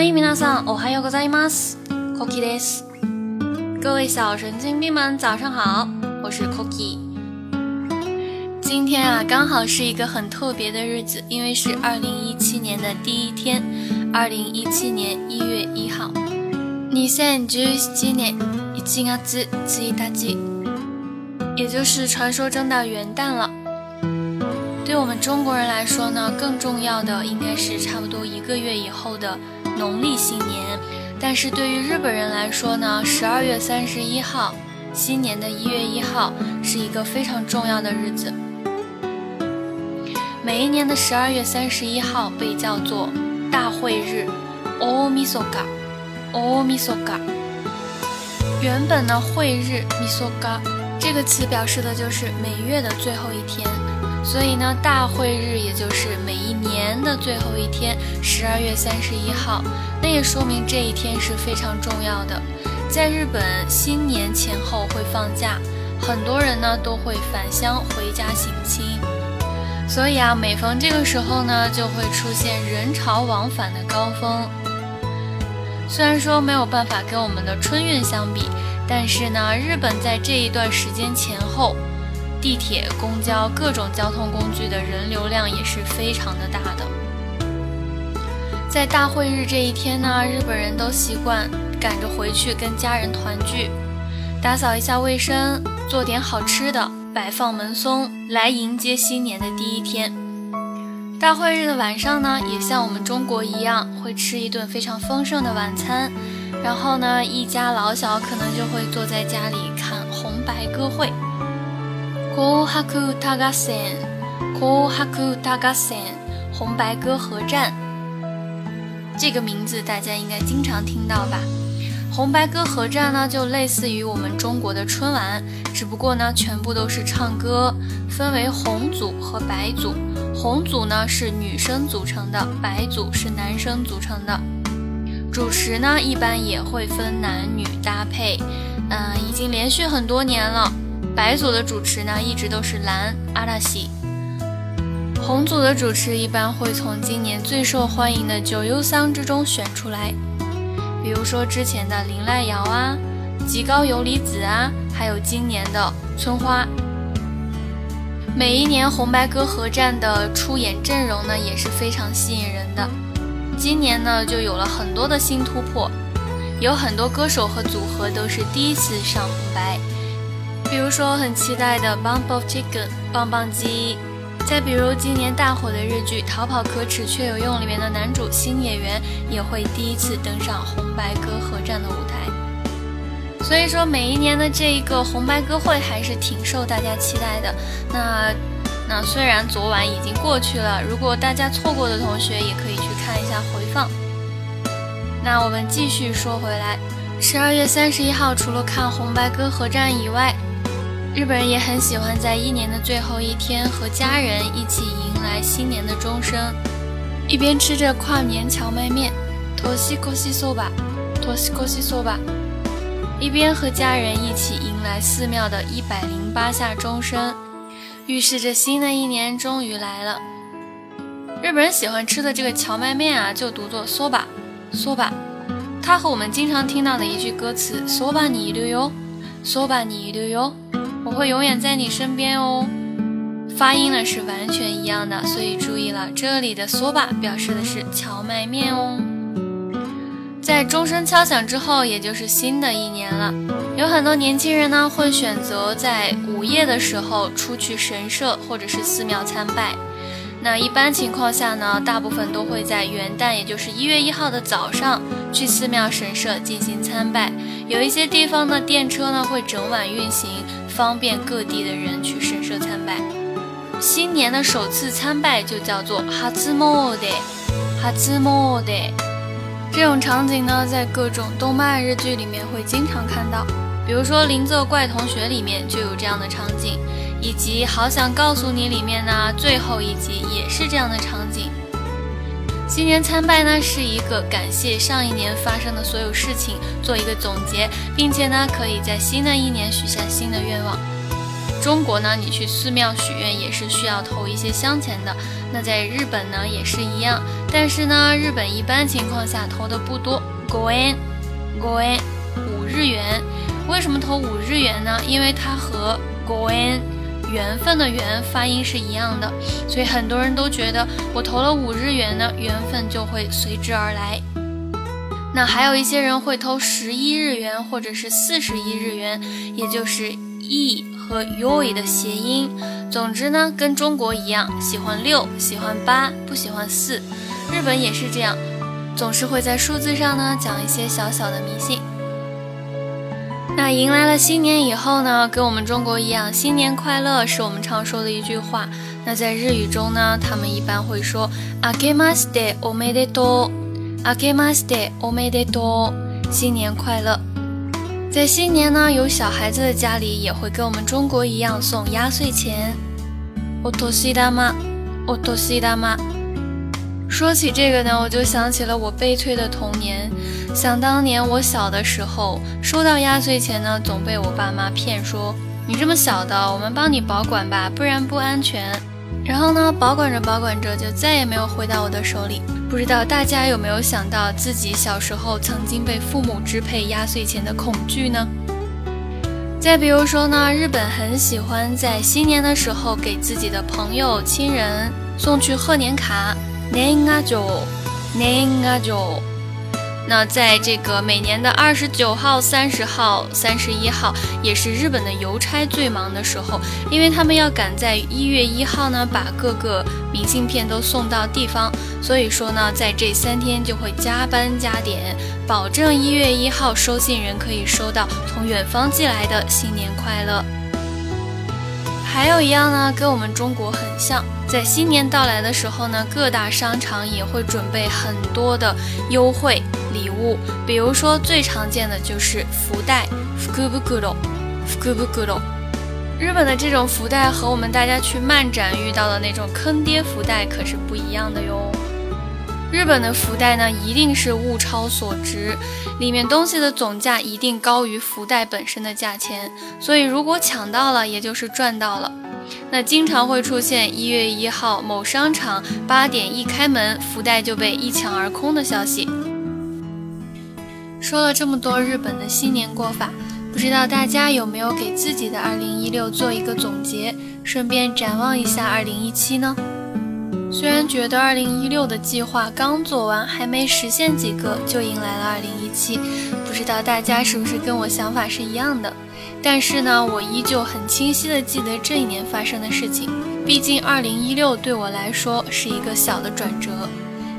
欢迎皆さん、おはようございます。Cookie です。各位小神经病们，早上好，我是 Cookie。今天啊，刚好是一个很特别的日子，因为是二零一七年的第一天，二零一七年一月一号。2017年1月1日，也就是传说中的元旦了。对我们中国人来说呢，更重要的应该是差不多一个月以后的 农历新年。但是对于日本人来说呢，十二月三十一号，新年的一月一号是一个非常重要的日子。每一年的十二月三十一号被叫做大会日 o m i s o g a o m i s o g a 原本呢，会日 misoga 这个词表示的就是每月的最后一天。所以呢，大会日也就是每一年的最后一天，十二月三十一号。那也说明这一天是非常重要的。在日本，新年前后会放假，很多人呢都会返乡回家省亲。所以啊，每逢这个时候呢，就会出现人潮往返的高峰。虽然说没有办法跟我们的春运相比，但是呢，日本在这一段时间前后。地铁、公交各种交通工具的人流量也是非常的大的。在大会日这一天呢，日本人都习惯赶着回去跟家人团聚，打扫一下卫生，做点好吃的，摆放门松，来迎接新年的第一天。大会日的晚上呢，也像我们中国一样，会吃一顿非常丰盛的晚餐，然后呢，一家老小可能就会坐在家里看红白歌会。紅白歌合戦，紅白歌合戦，红白歌合战。这个名字大家应该经常听到吧？红白歌合战呢，就类似于我们中国的春晚，只不过呢，全部都是唱歌，分为红组和白组。红组呢是女生组成的，白组是男生组成的。主持呢一般也会分男女搭配，嗯、已经连续很多年了。白组的主持呢，一直都是蓝阿拉西。红组的主持一般会从今年最受欢迎的九优桑之中选出来，比如说之前的林濑遥啊、极高由里子啊，还有今年的村花。每一年红白歌合战的出演阵容呢，也是非常吸引人的。今年呢，就有了很多的新突破，有很多歌手和组合都是第一次上红白。比如说很期待的《Bump of Chicken》棒棒鸡，再比如今年大火的日剧《逃跑可耻却有用》里面的男主新演员也会第一次登上红白歌合战的舞台。所以说每一年的这一个红白歌会还是挺受大家期待的。那那虽然昨晚已经过去了，如果大家错过的同学也可以去看一下回放。那我们继续说回来，十二月三十一号除了看红白歌合战以外，日本人也很喜欢在一年的最后一天和家人一起迎来新年的钟声，一边吃着跨年荞麦面，托西コ西そば，托西コ西そば，一边和家人一起迎来寺庙的一百零八下钟声，预示着新的一年终于来了。日本人喜欢吃的这个荞麦面啊，就读作そば，そば，它和我们经常听到的一句歌词そばにいるよ，そばにいるよ。 我会永远在你身边哦，发音呢是完全一样的，所以注意了，这里的 soba 表示的是荞麦面哦。在钟声敲响之后，也就是新的一年了，有很多年轻人呢会选择在午夜的时候出去神社或者是寺庙参拜。那一般情况下呢，大部分都会在元旦，也就是一月一号的早上去寺庙神社进行参拜。有一些地方的电车呢会整晚运行。方便各地的人去神社参拜。新年的首次参拜就叫做哈兹莫德，哈兹莫德。这种场景呢，在各种动漫日剧里面会经常看到，比如说《邻座怪同学》里面就有这样的场景，以及《好想告诉你》里面呢最后一集也是这样的场景。新年参拜呢，是一个感谢上一年发生的所有事情，做一个总结，并且呢，可以在新的一年许下新愿望。中国呢，你去寺庙许愿也是需要投一些香钱的。那在日本呢也是一样，但是呢，日本一般情况下投的不多。五円，五日元。为什么投五日元呢？因为它和 go en 缘分的缘发音是一样的，所以很多人都觉得我投了五日元呢，缘分就会随之而来。那还有一些人会投十一日元或者是四十一日元，也就是 一和 yoi 的谐音。总之呢，跟中国一样，喜欢六，喜欢八，不喜欢四。日本也是这样，总是会在数字上呢讲一些小小的迷信。那迎来了新年以后呢，跟我们中国一样，新年快乐是我们常说的一句话。那在日语中呢，他们一般会说あけましておめでとう，あけましておめでとう，新年快乐。 在新年呢，有小孩子的家里也会跟我们中国一样送压岁钱。お年玉，お年玉。说起这个呢，我就想起了我悲催的童年。想当年我小的时候，收到压岁钱呢，总被我爸妈骗说：“你这么小的，我们帮你保管吧，不然不安全。”然后呢，保管着保管着，就再也没有回到我的手里。不知道大家有没有想到自己小时候曾经被父母支配压岁钱的恐惧呢？再比如说呢，日本很喜欢在新年的时候给自己的朋友、亲人送去贺年卡。年啊九，年啊九。那在这个每年的二十九号、三十号、三十一号，也是日本的邮差最忙的时候，因为他们要赶在一月一号呢，把各个明信片都送到地方。所以说呢，在这三天就会加班加点，保证一月一号收信人可以收到从远方寄来的新年快乐。还有一样呢，跟我们中国很像，在新年到来的时候呢，各大商场也会准备很多的优惠礼物。比如说最常见的就是福袋，福布库罗，福布库罗。日本的这种福袋和我们大家去漫展遇到的那种坑爹福袋可是不一样的哟。日本的福袋呢，一定是物超所值，里面东西的总价一定高于福袋本身的价钱，所以如果抢到了，也就是赚到了。那经常会出现一月一号某商场八点一开门，福袋就被一抢而空的消息。说了这么多日本的新年过法，不知道大家有没有给自己的二零一六做一个总结，顺便展望一下二零一七呢？虽然觉得二零一六的计划刚做完，还没实现几个，就迎来了二零一七，不知道大家是不是跟我想法是一样的？但是呢，我依旧很清晰的记得这一年发生的事情。毕竟二零一六对我来说是一个小的转折，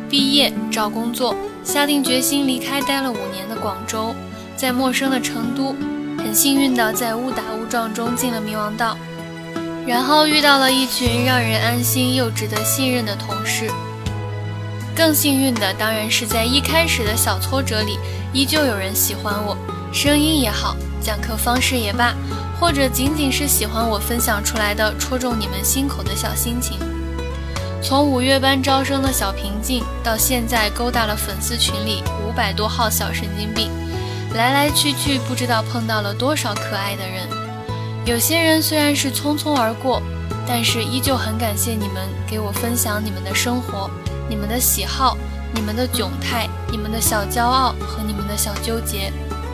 毕业找工作，下定决心离开待了五年的广州，在陌生的成都，很幸运的在误打误撞中进了迷王道。然后遇到了一群让人安心又值得信任的同事。更幸运的当然是在一开始的小挫折里，依旧有人喜欢我，声音也好，讲课方式也罢，或者仅仅是喜欢我分享出来的戳中你们心口的小心情。从五月班招生的小平静，到现在勾搭了粉丝群里五百多号小神经病，来来去去不知道碰到了多少可爱的人。有些人虽然是匆匆而过，但是依旧很感谢你们给我分享你们的生活、你们的喜好、你们的窘态、你们的小骄傲和你们的小纠结。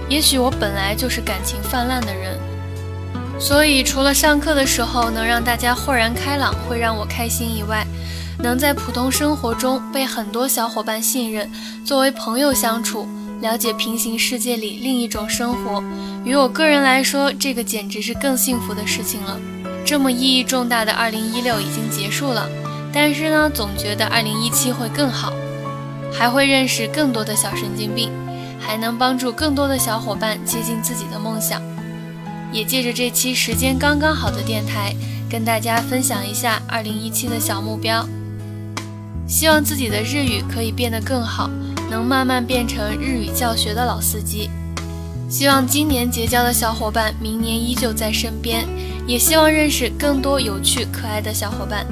也许我本来就是感情泛滥的人，所以除了上课的时候能让大家豁然开朗，会让我开心以外，能在普通生活中被很多小伙伴信任，作为朋友相处。了解平行世界里另一种生活，于我个人来说，这个简直是更幸福的事情了。这么意义重大的2016已经结束了，但是呢，总觉得2017会更好，还会认识更多的小神经病，还能帮助更多的小伙伴接近自己的梦想。也借着这期时间刚刚好的电台，跟大家分享一下2017的小目标，希望自己的日语可以变得更好。能慢慢变成日语教学的老司机，希望今年结交的小伙伴明年依旧在身边，也希望认识更多有趣可爱的小伙伴，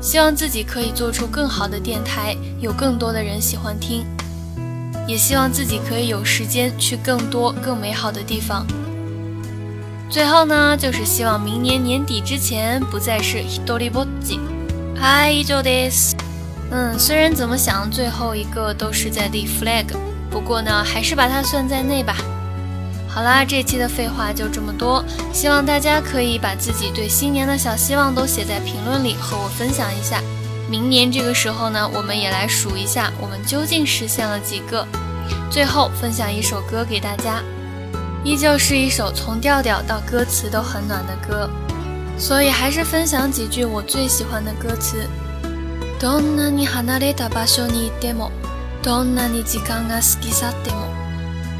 希望自己可以做出更好的电台，有更多的人喜欢听，也希望自己可以有时间去更多更美好的地方。最后呢，就是希望明年年底之前不再是 Hidori Boji。嗨，以上です。嗯，虽然怎么想，最后一个都是在立 flag，不过呢，还是把它算在内吧。好啦，这期的废话就这么多，希望大家可以把自己对新年的小希望都写在评论里，和我分享一下。明年这个时候呢，我们也来数一下，我们究竟实现了几个。最后分享一首歌给大家，依旧是一首从调调到歌词都很暖的歌，所以还是分享几句我最喜欢的歌词。どんなに離れた場所にいても、どんなに時間が過ぎ去っても。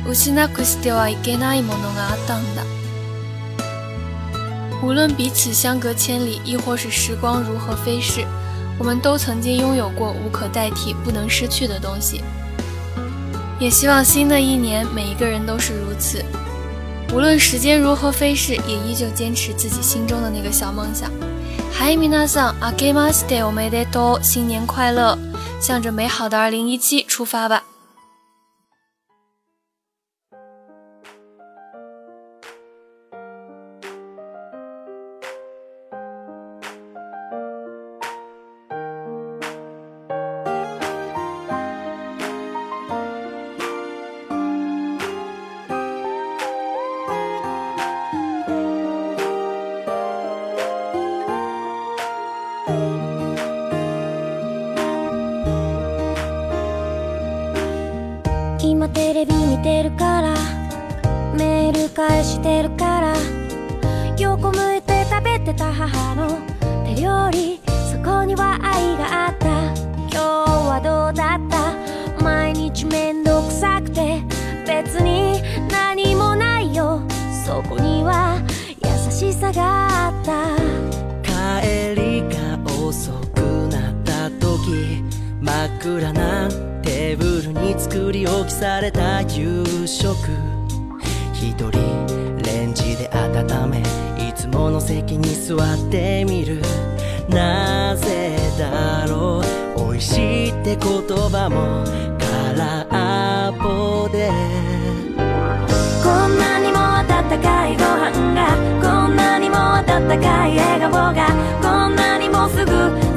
失くしてはいけないものがあったんだ。无论彼此相隔千里，亦或是时光如何飞逝，我们都曾经拥有过无可代替、不能失去的东西。也希望新的一年，每一个人都是如此。无论时间如何飞逝，也依旧坚持自己心中的那个小梦想。 嗨，米娜桑，阿给马斯特，我们得多新年快乐，向着美好的二零一七出发吧。てるから。横向いて食べてた母の手料理。そこには愛があった。今日はどうだった？毎日めんどくさくて。別に何もないよ。そこには優しさがあった。帰りが遅くなった時。真っ暗なテーブルに作り置きされた夕食。一人温めいつもの席に座ってみる。なぜだろう美味しいって言葉も空っぽで。こんなにも温かいご飯がこんなにも温かい笑顔がこんなにもすぐ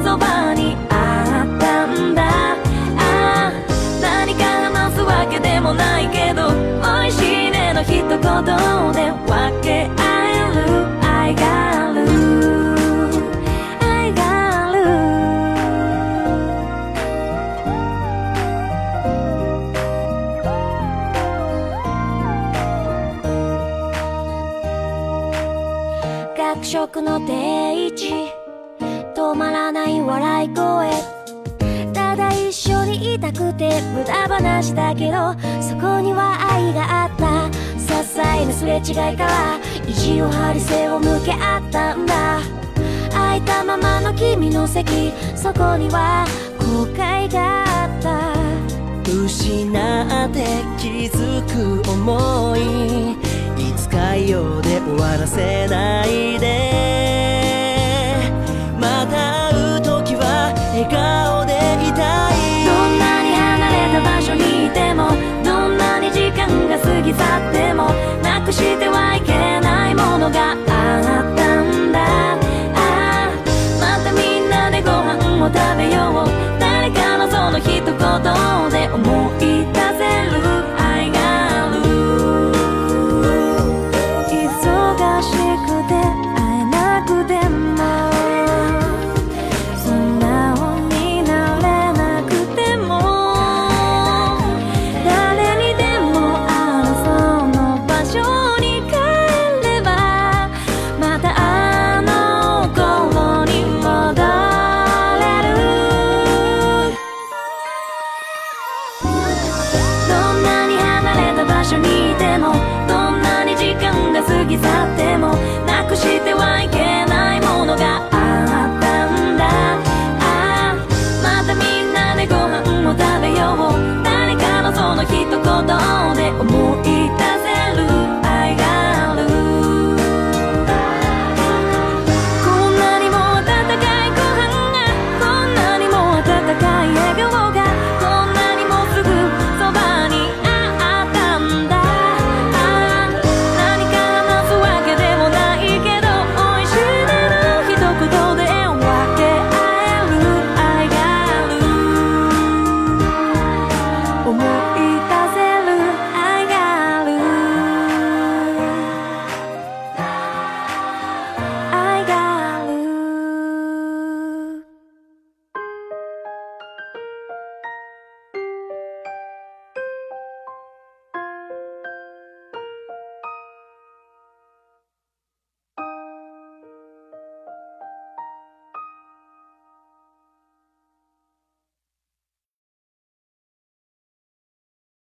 そばにあったんだ。あ何か話すわけでもないけど美味しい一言で分け合える愛がある愛がある学食の定位置。止まらない笑い声。ただ一緒にいたくて無駄話だけどそこには愛があった。すれ違いから意地を張り背を向け合ったんだ。空いたままの君の席そこには後悔があった。失って気づく思いいつかようで終わらせないで。また会う時は笑顔でいたい。どんなに離れた場所にいてもどんなに時間が過ぎ去ってしてはいけない